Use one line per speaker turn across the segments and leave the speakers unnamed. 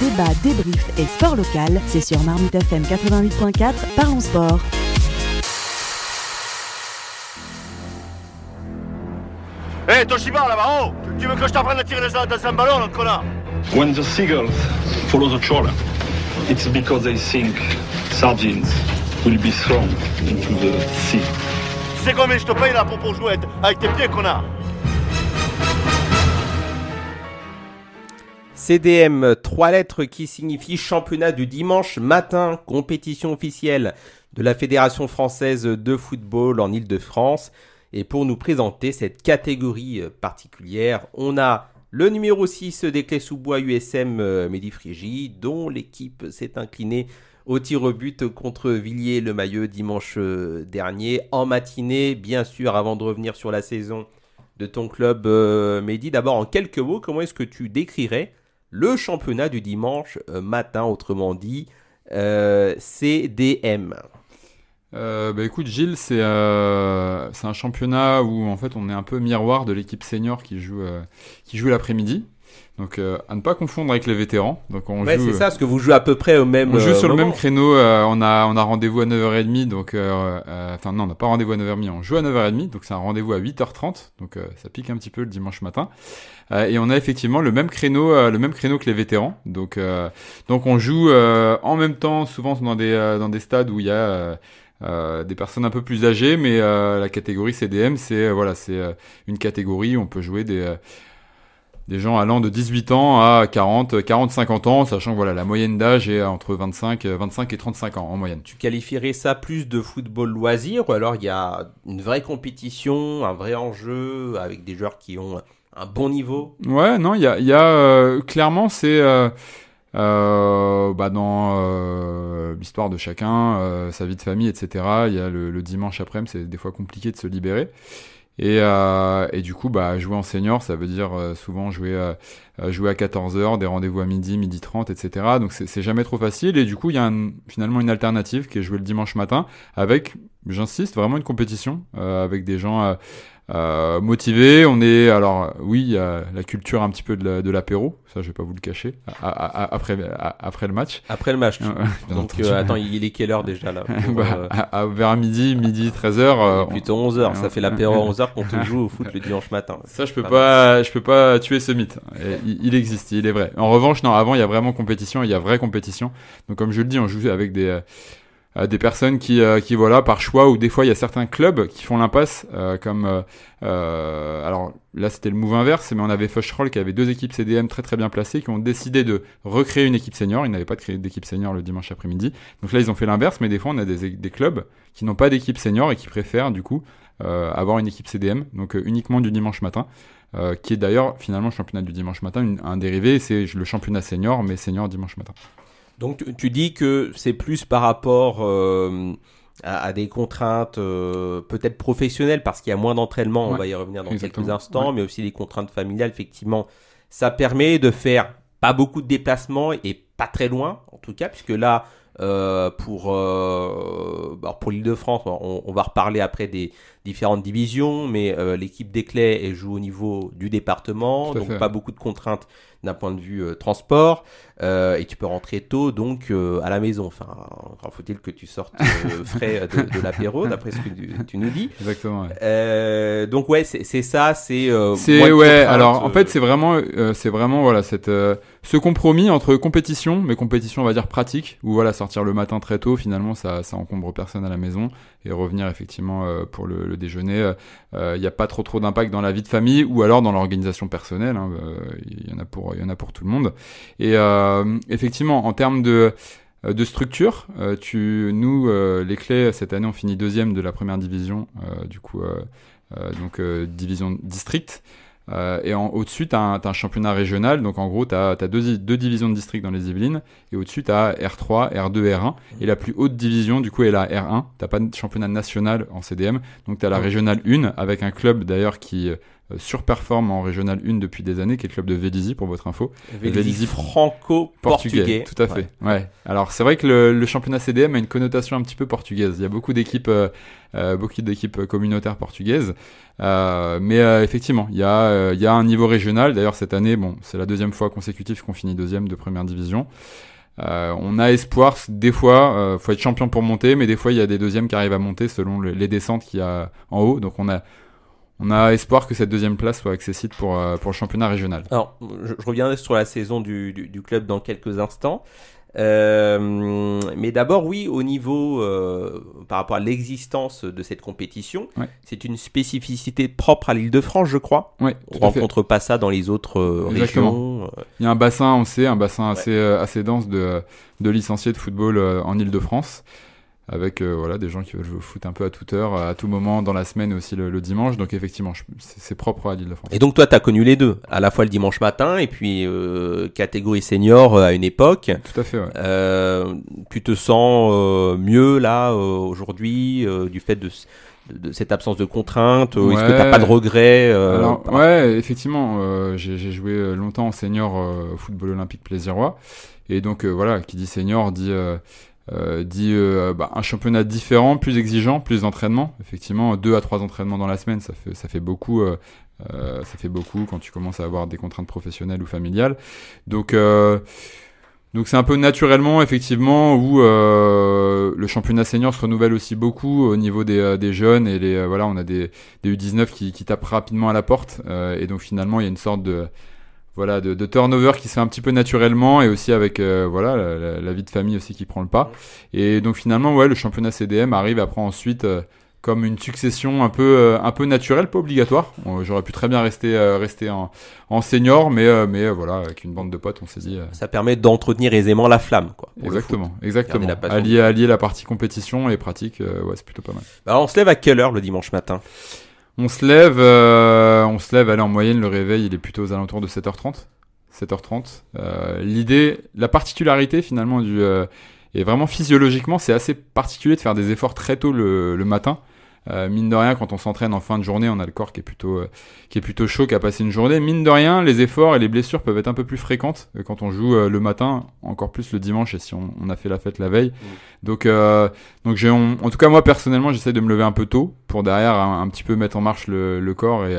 débat, débrief et sport local, c'est sur Marmite FM 88.4, parlons sport.
Hé, hey, Toshiba, là-bas, oh Tu veux que je t'apprenne à tirer dans un ballon, le connard?
When the seagulls follow the trawler, it's because they think sardines will be thrown into the sea.
Tu sais combien je te paye là pour, pour jouer avec tes pieds, connard?
CDM, trois lettres qui signifient championnat du dimanche matin, compétition officielle de la Fédération française de football en Ile-de-France. Et pour nous présenter cette catégorie particulière, on a le numéro 6 des clés sous bois USM Mehdi Frigi, dont l'équipe s'est inclinée au tir au but contre Villiers-le-Mailleux dimanche dernier, en matinée, bien sûr, avant de revenir sur la saison de ton club, Mehdi. D'abord, en quelques mots, comment est-ce que tu décrirais le championnat du dimanche matin, autrement dit euh, CDM
euh, bah écoute Gilles, c'est euh, un championnat où en fait on est un peu miroir de l'équipe senior qui joue, euh, qui joue l'après-midi. Donc euh, à ne pas confondre avec les vétérans. Donc on
ouais,
joue,
c'est ça, parce que vous jouez à peu près au même
on joue sur
moment.
le même créneau. euh, on a, on a rendez-vous à 9h30. Donc, euh, euh, enfin non, on n'a pas rendez-vous à 9h30. On joue à 9h30. Donc c'est un rendez-vous à 8h30. Donc euh, ça pique un petit peu le dimanche matin. Euh, et on a effectivement le même créneau, euh, le même créneau que les vétérans. Donc, euh, donc on joue euh, en même temps, souvent dans des, euh, dans des stades où il y a euh, euh, des personnes un peu plus âgées, mais euh, la catégorie CDM, c'est euh, voilà, c'est euh, une catégorie où on peut jouer des euh, des gens allant de 18 ans à 40, 40, 50 ans, sachant que voilà, la moyenne d'âge est entre 25, 25 et 35 ans en moyenne.
Tu qualifierais ça plus de football loisir ou alors il y a une vraie compétition, un vrai enjeu avec des joueurs qui ont un bon niveau?
Ouais, non, il y a, il y a euh, clairement, c'est euh, euh, bah, dans euh, l'histoire de chacun, euh, sa vie de famille, etc. Il y a le, le dimanche après-midi, c'est des fois compliqué de se libérer. Et, euh, et du coup, bah, jouer en senior, ça veut dire euh, souvent jouer, euh, euh, jouer à 14h, des rendez-vous à midi, midi 30, etc. Donc c'est c'est jamais trop facile. Et du coup, il y a finalement une alternative qui est jouer le dimanche matin avec, j'insiste, vraiment une compétition euh, avec des gens euh, euh, motivés. On est, alors oui, la culture un petit peu de la- de l'apéro, ça je vais pas vous le cacher, à- à- à- après, après le match.
après le match. Donc euh, attends, il est quelle heure déjà là pour,
Bah, vers midi, midi, 13h.
Plutôt 11h, ça fait l'apéro à 11h quand on joue au foot le dimanche matin.
Ça, je peux
Pas
pas, je peux pas tuer ce mythe. Il, il existe, il est vrai. En revanche, non, avant, il y a vraiment compétition, il y a vraie compétition. Donc, comme je le dis, on joue avec des, euh, des personnes qui, euh, qui, voilà, par choix, ou des fois, il y a certains clubs qui font l'impasse, euh, comme, alors, là, c'était le move inverse, mais on avait Fushroll qui avait deux équipes CDM très très bien placées, qui ont décidé de recréer une équipe senior. Ils n'avaient pas créé d'équipe senior le dimanche après-midi. Donc là, ils ont fait l'inverse, mais des fois, on a des, clubs qui n'ont pas d'équipe senior et qui préfèrent, du coup, avoir une équipe CDM, donc uniquement du dimanche matin. Qui est d'ailleurs finalement le championnat du dimanche matin, un dérivé, c'est le championnat senior, mais senior dimanche matin.
Donc tu, tu dis que c'est plus par rapport euh, à, à des contraintes euh, peut-être professionnelles parce qu'il y a moins d'entraînement, on va y revenir dans quelques instants,
Ouais.
mais aussi des contraintes familiales, effectivement. Ça permet de faire pas beaucoup de déplacements et pas très loin, en tout cas, puisque là, euh, pour, euh, bah, pour l'Île-de-France, on, on va reparler après des différentes divisions, mais euh, l'équipe des clés joue au niveau du département, donc
fait.
pas beaucoup de contraintes d'un point de vue euh, transport, euh, et tu peux rentrer tôt donc à la maison. Enfin, encore faut-il que tu sortes frais de, de l'apéro, d'après ce que tu, tu nous dis.
Exactement. ouais.
Donc ouais, c'est ça, c'est.
C'est ouais. Alors en fait, c'est vraiment, c'est vraiment voilà cette ce compromis entre compétition, mais compétition on va dire pratique, où voilà sortir le matin très tôt, finalement ça ça encombre personne à la maison et revenir effectivement pour le, le déjeuner. Il n'y a pas trop trop d'impact dans la vie de famille ou alors dans l'organisation personnelle. hein, euh, Il y en a pour y en a pour tout le monde. Et euh, effectivement, en termes de euh, structure, euh, tu, nous, euh, les clés, cette année, on finit deuxième de la première division, euh, du coup, euh, euh, donc euh, division district. Euh, et en, au-dessus, tu as, un championnat régional. Donc en gros, tu as, deux, deux divisions de district dans les Yvelines. Et au-dessus, tu as R3, R2, R1. Et la plus haute division, du coup, est la R1. Tu pas de championnat national en CDM. Donc tu as la régionale 1 avec un club d'ailleurs qui euh, surperforme en régional 1 depuis des années, qui est le club de Vélizy, pour votre info.
Vélizy franco-portugais.
Tout à fait. Ouais. Alors c'est vrai que le, le, championnat CDM a une connotation un petit peu portugaise. Il y a beaucoup d'équipes, euh, euh beaucoup d'équipes communautaires portugaises, euh, mais euh, effectivement, il y a, il y a un niveau régional. D'ailleurs cette année, bon, c'est la deuxième fois consécutive qu'on finit deuxième de première division. Euh, on a espoir, des fois, euh, faut être champion pour monter, mais des fois il y a des deuxièmes qui arrivent à monter selon les descentes qu'il y a en haut. Donc on a, on a espoir que cette deuxième place soit accessible pour, euh, pour le championnat régional.
Alors, je, reviendrai sur la saison du, du, club dans quelques instants. Euh, mais d'abord, oui, au niveau euh, par rapport à l'existence de cette compétition, c'est une spécificité propre à l'Île-de-France, je crois.
Ouais,
on rencontre pas ça dans les autres régions.
Il y a un bassin, on sait, un bassin assez, assez dense de, de licenciés de football en Île-de-France avec euh, voilà des gens qui veulent jouer au foot un peu à toute heure, à tout moment dans la semaine et aussi le, dimanche. Donc effectivement, c'est propre à l'Île-de-France.
Et donc toi, tu as connu les deux, à la fois le dimanche matin et puis euh, catégorie senior euh, à une époque.
Tout à fait. Ouais.
Euh, tu te sens euh, mieux là aujourd'hui du fait de, de, cette absence de contraintes Est-ce que t'as pas de regrets
Alors, Ouais, effectivement, j'ai joué longtemps en senior au football olympique plaisirois. Et donc voilà, qui dit senior dit euh, dit euh, bah, un championnat différent, plus exigeant, plus d'entraînement. Effectivement, deux à trois entraînements dans la semaine, ça fait, beaucoup. Euh, ça fait beaucoup quand tu commences à avoir des contraintes professionnelles ou familiales. Donc, donc c'est un peu naturellement, effectivement, où le championnat senior se renouvelle aussi beaucoup au niveau des, jeunes et les voilà, on a des, des U19 qui, qui tapent rapidement à la porte. et donc finalement, il y a une sorte de voilà, de, de, turnover qui se fait un petit peu naturellement et aussi avec euh, voilà la, vie de famille aussi qui prend le pas. Et donc finalement, ouais, le championnat CDM arrive après ensuite euh, comme une succession un peu euh, un peu naturelle, pas obligatoire. J'aurais pu très bien rester rester en, en senior, mais mais voilà, avec une bande de potes, on s'est dit.
Ça permet d'entretenir aisément la flamme, quoi.
Exactement, exactement. Allier allier la partie compétition et pratique, ouais, c'est plutôt pas mal.
Alors, on se lève à quelle heure le dimanche matin?
On se lève, euh, on se lève, allez, en moyenne, le réveil, il est plutôt aux alentours de 7h30. 7h30. Euh, L'idée, la particularité finalement du... Euh, et vraiment physiologiquement, c'est assez particulier de faire des efforts très tôt le, le matin. Euh, mine de rien, quand on s'entraîne en fin de journée, on a le corps qui est plutôt euh, qui est plutôt chaud, qui a passé une journée. Mine de rien, les efforts et les blessures peuvent être un peu plus fréquentes quand on joue euh, le matin, encore plus le dimanche et si on, on a fait la fête la veille. Mmh. Donc donc j'ai en tout cas moi personnellement, j'essaie de me lever un peu tôt pour derrière un, petit peu mettre en marche le, le corps et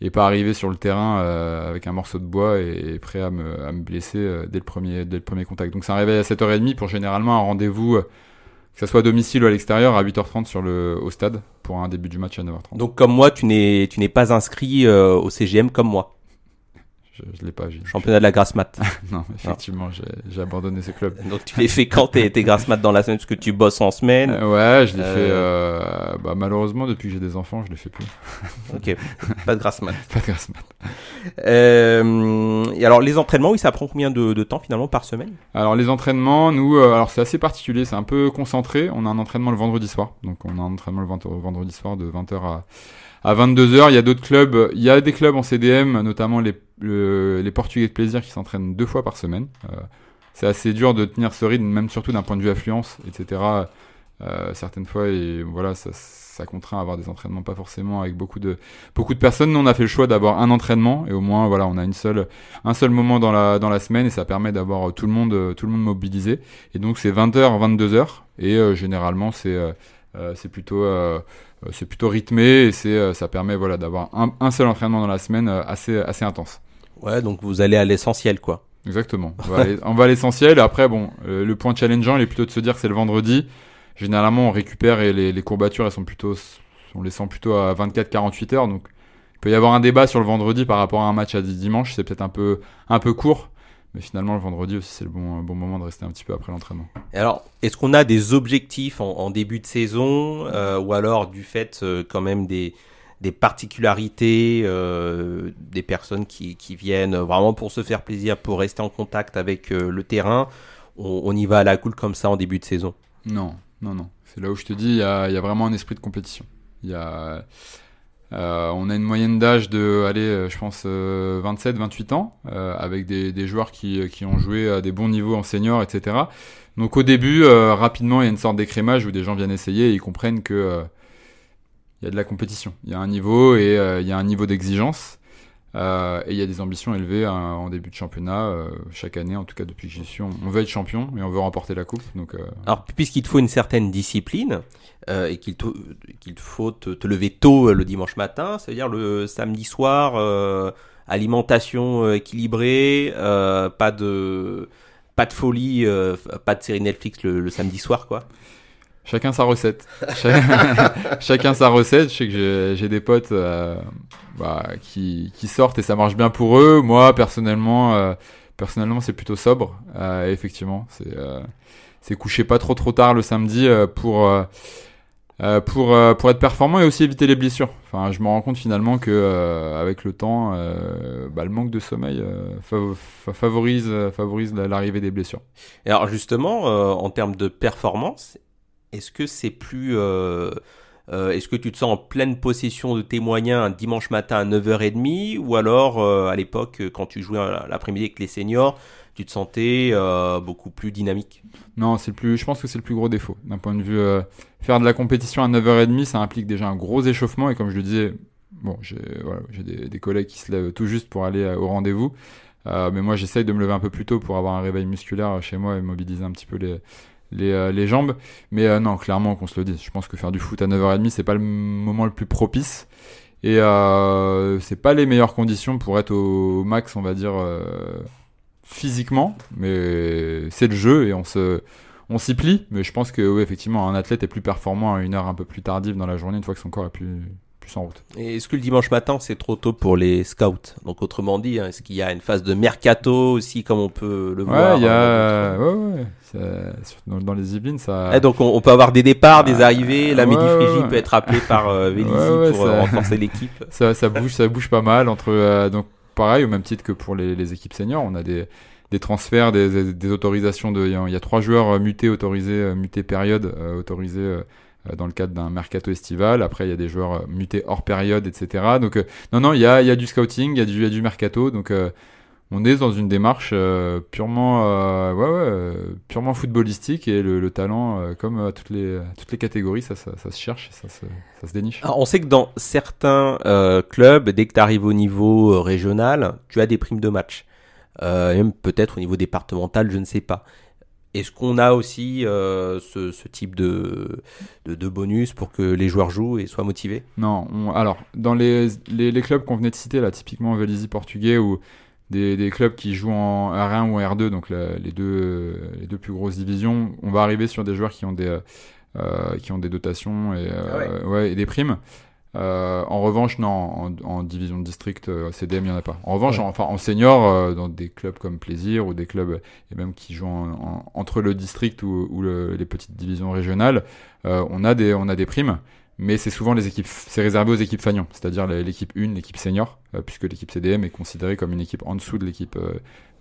et pas arriver sur le terrain avec un morceau de bois et, prêt à me, à me blesser dès le premier dès le premier contact. Donc c'est un réveil à 7h30 pour généralement un rendez-vous que ce soit à domicile ou à l'extérieur, à 8h30 sur le, au stade pour un début du match à 9h30.
Donc comme moi, tu n'es, tu n'es pas inscrit euh, au CGM comme moi.
Je, je l'ai pas vu.
Championnat de la grasse mat.
non, effectivement, j'ai abandonné ce club.
Donc tu l'as fait quand t'es grasse mat dans la semaine parce que tu bosses en semaine.
Euh, ouais, je l'ai fait. Euh, euh, bah, malheureusement, depuis que j'ai des enfants, je l'ai fait plus.
ok, pas de grasse mat.
pas de grasse mat.
Euh, et alors les entraînements, oui, ça prend combien de, de temps finalement par semaine?
Alors les entraînements, nous, alors c'est assez particulier, c'est un peu concentré. On a un entraînement le vendredi soir, donc on a un entraînement le vendredi soir de 20h à à 22h. Il y a d'autres clubs, il y a des clubs en CDM, notamment les, les Portugais de plaisir qui s'entraînent deux fois par semaine. Euh, c'est assez dur de tenir ce rythme, même surtout d'un point de vue affluence, etc. Euh, certaines fois, et voilà, ça, contraint à avoir des entraînements pas forcément avec beaucoup de beaucoup de personnes. Nous, on a fait le choix d'avoir un entraînement et au moins, voilà, on a une seule un seul moment dans la dans la semaine et ça permet d'avoir tout le monde tout le monde mobilisé. Et donc c'est 20h, 22h et euh, généralement c'est euh, c'est plutôt euh, c'est plutôt rythmé et c'est, euh, ça permet voilà, d'avoir un, seul entraînement dans la semaine euh, assez, assez intense.
Ouais, donc vous allez à l'essentiel, quoi.
Exactement. On va, à l'essentiel. Après, bon, le point challengeant, il est plutôt de se dire que c'est le vendredi. Généralement, on récupère et les, les courbatures, elles sont plutôt, on les sent plutôt à 24-48 heures. Donc, il peut y avoir un débat sur le vendredi par rapport à un match à dimanche. C'est peut-être un peu, un peu court. Mais finalement, le vendredi aussi, c'est le bon, bon moment de rester un petit peu après l'entraînement.
Alors, est-ce qu'on a des objectifs en, début de saison euh, ou alors du fait euh, quand même des, des particularités euh, des personnes qui, viennent vraiment pour se faire plaisir, pour rester en contact avec le terrain on, y va à la cool comme ça en début de saison
Non, non, non. C'est là où je te dis, il y a, vraiment un esprit de compétition. Y a euh, on a une moyenne d'âge de, allez, euh, je pense, 27-28 euh, ans, avec des, joueurs qui, qui, ont joué à des bons niveaux en senior, etc. Donc au début, rapidement, il y a une sorte d'écrémage où des gens viennent essayer et ils comprennent que il y a de la compétition. Il y a un niveau et il y a un niveau d'exigence. Euh, et il y a des ambitions élevées hein, en début de championnat. Euh, chaque année, en tout cas depuis que j'y suis, on, veut être champion et on veut remporter la coupe. Donc, euh,
Alors, puisqu'il te faut une certaine discipline et qu'il te, faut te, lever tôt le dimanche matin, c'est-à-dire le samedi soir, alimentation équilibrée, pas de pas de folie, pas de série Netflix le, le samedi soir, quoi?
Chacun sa recette. Chacun sa recette. Je sais que j'ai des potes euh, bah, qui, sortent et ça marche bien pour eux. Moi, personnellement, euh, personnellement, c'est plutôt sobre. Euh, effectivement, c'est c'est coucher pas trop trop tard le samedi pour pour pour être performant et aussi éviter les blessures. Enfin, je me rends compte finalement que avec le temps, bah, le manque de sommeil favorise favorise l'arrivée des blessures.
Et alors justement, en termes de performance, est-ce que c'est plus. Euh, euh, est-ce que tu te sens en pleine possession de tes moyens un dimanche matin à 9h30 ou alors euh, à l'époque quand tu jouais l'après-midi avec les seniors, tu te sentais beaucoup plus dynamique?
Non, c'est plus, je pense que c'est le plus gros défaut. D'un point de vue, faire de la compétition à 9h30, ça implique déjà un gros échauffement et comme je le disais, j'ai des, des, collègues qui se lèvent tout juste pour aller au rendez-vous. mais moi, j'essaye de me lever un peu plus tôt pour avoir un réveil musculaire chez moi et mobiliser un petit peu les, euh, les, jambes. Mais euh, non, clairement, qu'on se le dise. Je pense que faire du foot à 9h30, c'est pas le moment le plus propice. Et euh, c'est pas les meilleures conditions pour être au max, on va dire, physiquement. Mais c'est le jeu et on se. On s'y plie, mais je pense que oui, effectivement, un athlète est plus performant à une heure un peu plus tardive dans la journée, une fois que son corps est plus, plus en route.
Et est-ce que le dimanche matin, c'est trop tôt pour les scouts? Donc, autrement dit, hein, est-ce qu'il y a une phase de mercato aussi, comme on peut le voir
y a... ouais, ouais dans, les Yvelines, ça.
Eh, donc on, peut avoir des départs, des arrivées. La ouais, peut être appelée par euh, pour euh, renforcer l'équipe.
Ça, ça, bouge, ça bouge pas mal entre. Euh, donc pareil, au même titre que pour les, équipes seniors, on a des, des transferts, des, des, autorisations de. Il y, a trois joueurs mutés autorisés, mutés période autorisés. Dans le cadre d'un mercato estival. Après, il y a des joueurs mutés hors période, etc. Donc, non, non, il y a, y a, du scouting, il y, y a du mercato. Donc, on est dans une démarche euh, purement, euh, euh, purement footballistique et le, talent, comme à toutes les, toutes les catégories, ça, ça, se cherche, ça se, ça se déniche.
on sait que dans certains clubs, dès que tu arrives au niveau régional, tu as des primes de match. même peut-être au niveau départemental, je ne sais pas. Est-ce qu'on a aussi ce, ce, type de, de, bonus pour que les joueurs jouent et soient motivés?
Non. alors, dans les, les, les clubs qu'on venait de citer, là, typiquement Vélizy portugais ou des, clubs qui jouent en R1 ou R2, donc les, deux, les deux plus grosses divisions, on va arriver sur des joueurs qui ont des, euh, qui ont des dotations et, euh, ah et des primes. Euh, en revanche, non, en, division de district, CDM, il n'y en a pas. En revanche, enfin, en senior, dans des clubs comme Plaisir ou des clubs et même qui jouent entre le district ou, les petites divisions régionales, on, a des, on a des primes mais c'est souvent les équipes, c'est réservé aux équipes Fagnon, c'est-à-dire l'équipe 1, l'équipe senior, euh, puisque l'équipe CDM est considérée comme une équipe en dessous de l'équipe, euh,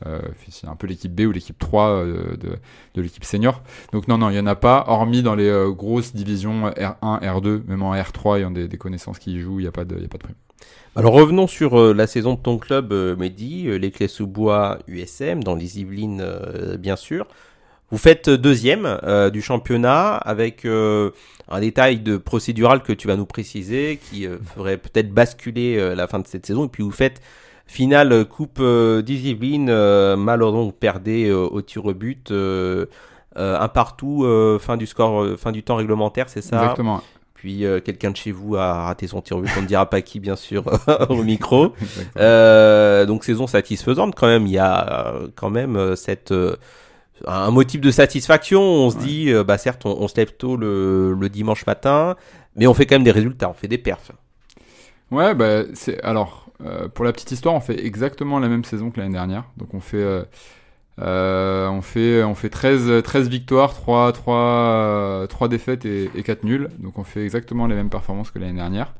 euh un peu l'équipe B ou l'équipe 3 euh, de, de l'équipe senior. Donc non, non, il n'y en a pas, hormis dans les grosses divisions R1, R2, même en R3, il y a des, des connaissances qui y jouent, il n'y a pas de, y a pas de prime.
Alors revenons sur la saison de ton club, Mehdi, les Clés sous bois USM, dans les Yvelines, bien sûr. Vous faites deuxième du championnat avec un détail de procédural que tu vas nous préciser qui euh, ferait peut-être basculer euh, la fin de cette saison. Et puis vous faites finale euh, Coupe euh, malheureusement vous perdez au tir au but, un partout, fin du score, fin du temps réglementaire, c'est ça?
Exactement.
Puis quelqu'un de chez vous a raté son tir au but, on ne dira pas qui bien sûr au micro. donc saison satisfaisante quand même, il y a quand même cette un motif de satisfaction. On se dit, euh, bah certes, on, se lève tôt le, dimanche matin, mais on fait quand même des résultats, on fait des perfs.
Ouais, bah c'est alors euh, pour la petite histoire, on fait exactement la même saison que l'année dernière. Donc on fait euh, on fait on fait 13 13 victoires, 3 3 3 défaites et, et 4 nuls. Donc on fait exactement les mêmes performances que l'année dernière.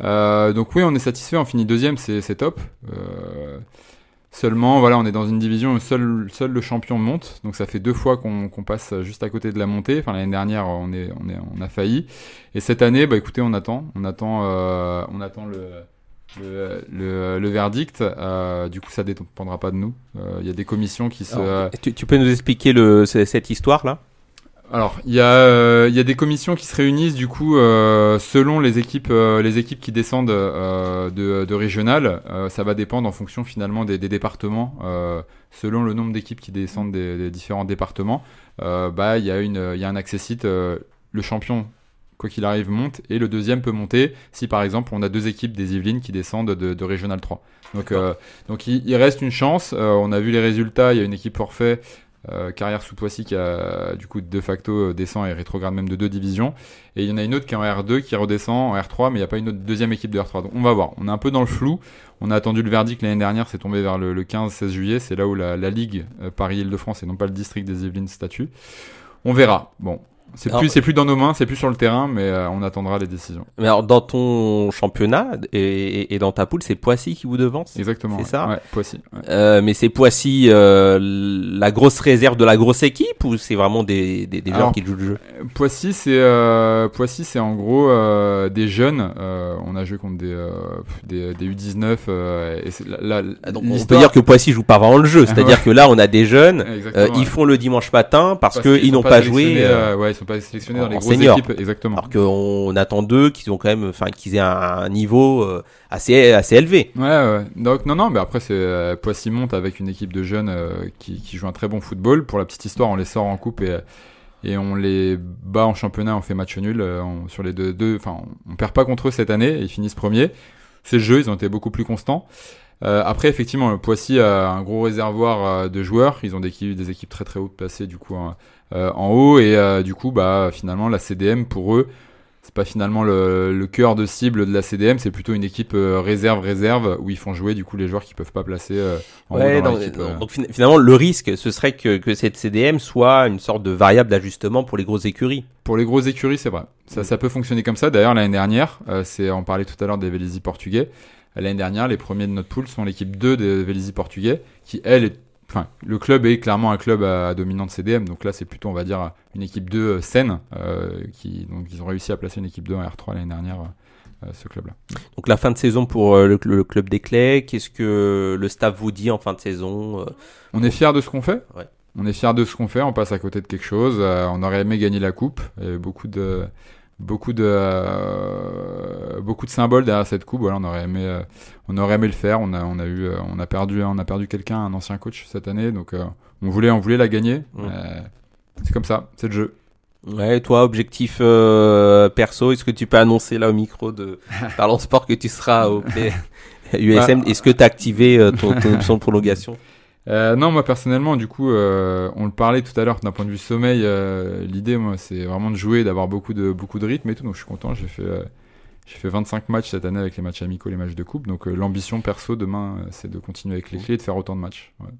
donc oui, on est satisfait, on finit deuxième, c'est top. Seulement, voilà, on est dans une division où seul, seul le champion monte, donc ça fait deux fois qu'on passe juste à côté de la montée. Enfin, l'année dernière, on, est, on, est, on a failli. Et cette année, bah écoutez, on attend, on attend, euh, on attend le, le, le, verdict. Euh, du coup, ça dépendra pas de nous. Euh, il y a des commissions qui se.
tu, tu, peux nous expliquer le, cette histoire là
Alors, il y, a, euh, il y a des commissions qui se réunissent du coup euh, selon les équipes, euh, les équipes qui descendent de, de régional. Ça va dépendre en fonction finalement des, des départements. Selon le nombre d'équipes qui descendent des, des différents départements, bah il y a une, il un accessite. euh, le champion, quoi qu'il arrive, monte et le deuxième peut monter si par exemple on a deux équipes des Yvelines qui descendent de, de régional 3. Donc, donc il, il reste une chance. On a vu les résultats. Il y a une équipe forfait. Euh, carrière sous Poissy qui a du coup de facto euh, descend et rétrograde même de deux divisions. Et il y en a une autre qui est en R2 qui redescend en R3 mais il n'y a pas une autre deuxième équipe de R3 donc on va voir. On est un peu dans le flou. On a attendu le verdict l'année dernière c'est tombé vers le, le 15-16 juillet. C'est là où la, la ligue euh, Paris-Île-de-France et non pas le district des Yvelines statue. On verra. Bon c'est
Alors-
plus c'est plus dans nos mains c'est plus sur le terrain mais euh, on attendra les décisions
Mais alors, dans ton championnat et, et- et dans ta poule, c'est Poissy qui vous devance
exactement
C'est
ouais.
ça
ouais, Poissy ouais.
Euh, mais c'est Poissy euh, la grosse réserve de la grosse équipe ou c'est vraiment des, des, des
Alors,
qui jouent le jeu?
Poissy, c'est Poissy, c'est en gros des jeunes. on a joué contre des des, des U19. euh, et c'est la- la-
Ah, donc, On peut dire que Poissy joue pas vraiment le jeu, c'est-à-dire que là on a des jeunes, ils font le dimanche matin parce,
qu'ils
qu'ils n'ont pas, joué.
ils sont pas sélectionnés dans les grosses
senior.
équipes. Exactement.
Alors qu'on attend d'eux qu'ils ont quand même, enfin qu'ils aient un, un niveau euh, assez assez élevé.
Ouais, ouais. Donc non, non, mais après c'est euh, Poissy monte avec une équipe de jeunes euh, qui, qui joue un très bon football. Pour la petite histoire, on les sort en coupe et et on les bat en championnat. On fait match nul on- sur les deux. deux Enfin, on, perd pas contre eux cette année. Ils finissent premiers. C'est le jeu. Ils ont été beaucoup plus constants. Euh, après, effectivement, Poissy a un gros réservoir de joueurs. Ils ont des, équipes- des équipes très très hautes placées du coup euh, en haut et euh, du coup, bah finalement la CDM pour eux, c'est pas finalement le, le cœur de cible de la CDM, c'est plutôt une équipe euh, réserve réserve où ils font jouer du coup les joueurs qui peuvent pas placer euh, en
Ouais,
haut dans
donc,
euh.
finalement le risque ce serait que, que cette CDM soit une sorte de variable d'ajustement pour les grosses écuries.
Pour les grosses écuries, c'est vrai. Ça,
Mm.
ça peut fonctionner comme ça. D'ailleurs, l'année dernière, euh, c'est, on parlait tout à l'heure des Vélizy portugais. L'année dernière, les premiers de notre poule sont l'équipe 2 des Vélizy portugais, qui, elle, est, enfin, le club est clairement un club à, à dominante CDM. Donc là, c'est plutôt, on va dire, une équipe 2 euh, saine, euh, qui, donc ils ont réussi à placer une équipe 2 en R3 l'année dernière, euh, ce club-là.
Donc la fin de saison pour le, le club des clés, qu'est-ce que le staff vous dit en fin de saison
On est fiers de ce qu'on fait.
Ouais.
On est fiers de ce qu'on fait. On passe à côté de quelque chose. On aurait aimé gagner la coupe. Il y avait beaucoup de beaucoup de euh, beaucoup de symboles derrière cette coupe. Voilà, on aurait aimé euh, on aurait aimé le faire. On a on a eu euh, on a perdu on a perdu quelqu'un, un ancien coach cette année. Donc on voulait on voulait la gagner. C'est comme ça. C'est le jeu.
Ouais, toi, objectif perso, est-ce que tu peux annoncer là au micro de Parlons Sport que tu seras au Play USM Est-ce que tu as activé ton, ton option de prolongation?
Euh, non, moi personnellement, du coup, euh, on le parlait tout à l'heure d'un point de vue sommeil. euh, L'idée, moi, c'est vraiment de jouer, d'avoir beaucoup de beaucoup de rythme et tout. Donc, je suis content. J'ai fait euh, j'ai fait 25 matchs cette année avec les matchs amicaux, les matchs de coupe. Donc, euh, l'ambition perso demain, euh, c'est de continuer avec les clés et de faire autant de matchs. Ouais.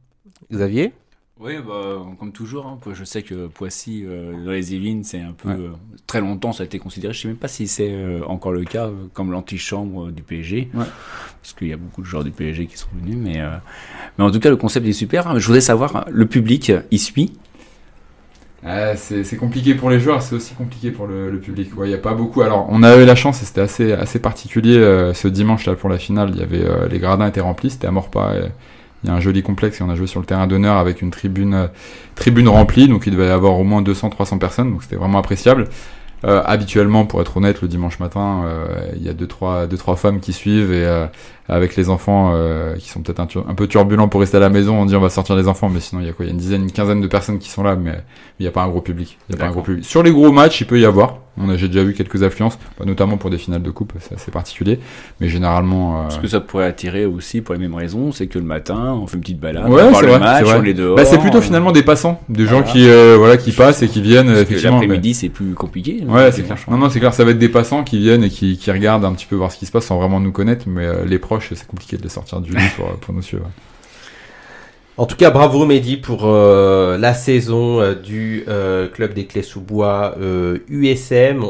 Xavier?
Oui, bah, comme toujours. hein, je sais que Poissy, euh, dans les Yvelines, c'est un peu.
Ouais.
euh, très longtemps, ça a été considéré. Je sais même pas si c'est euh, encore le cas, euh, comme l'antichambre euh, du PSG.
Ouais.
Parce qu'il y a beaucoup de joueurs du PSG qui sont venus. Mais, euh, mais en tout cas, le concept est super. hein. Je voudrais savoir, hein, le public, il suit?
Euh, c'est compliqué pour les joueurs, c'est aussi compliqué pour le, le public. Il n'y a pas beaucoup. Alors, on a eu la chance et c'était assez, assez particulier euh, ce dimanche là pour la finale. Il y avait euh, les gradins étaient remplis, c'était à Morpa. et Il y a un joli complexe et on a joué sur le terrain d'honneur avec une tribune, euh, tribune remplie, donc il devait y avoir au moins 200-300 personnes, donc c'était vraiment appréciable. Euh, habituellement, pour être honnête, le dimanche matin, euh, il y a deux trois, deux trois femmes qui suivent et euh, avec les enfants euh, qui sont peut-être un, peu turbulents pour rester à la maison, on dit on va sortir les enfants, mais sinon il y a quoi? Il y a une dizaine, une quinzaine de personnes qui sont là, mais il n'y a pas un gros public. Il y a pas un gros public. Sur les gros matchs, il peut y avoir. On a, j'ai déjà vu quelques affluences, bah, notamment pour des finales de coupe, c'est assez particulier. Mais généralement, euh,
Parce que ça pourrait attirer aussi pour les mêmes raisons. C'est que le matin, on fait une petite balade,
Ouais,
on
c'est
le
vrai,
match, on est dehors.
bah, c'est plutôt
euh,
finalement des passants, des gens qui, euh, voilà, qui passent et qui viennent
parce
mais-
L'après-midi, c'est plus compliqué.
Ouais, c'est clair. Non, non, c'est clair. Ça va être des passants qui viennent et qui, qui regardent un petit peu voir ce qui se passe sans vraiment nous connaître, mais euh, les proches, c'est compliqué de les sortir du lit pour, pour nous suivre.
En tout cas, bravo Mehdi pour euh, la saison euh, du euh, club des clés sous bois USM.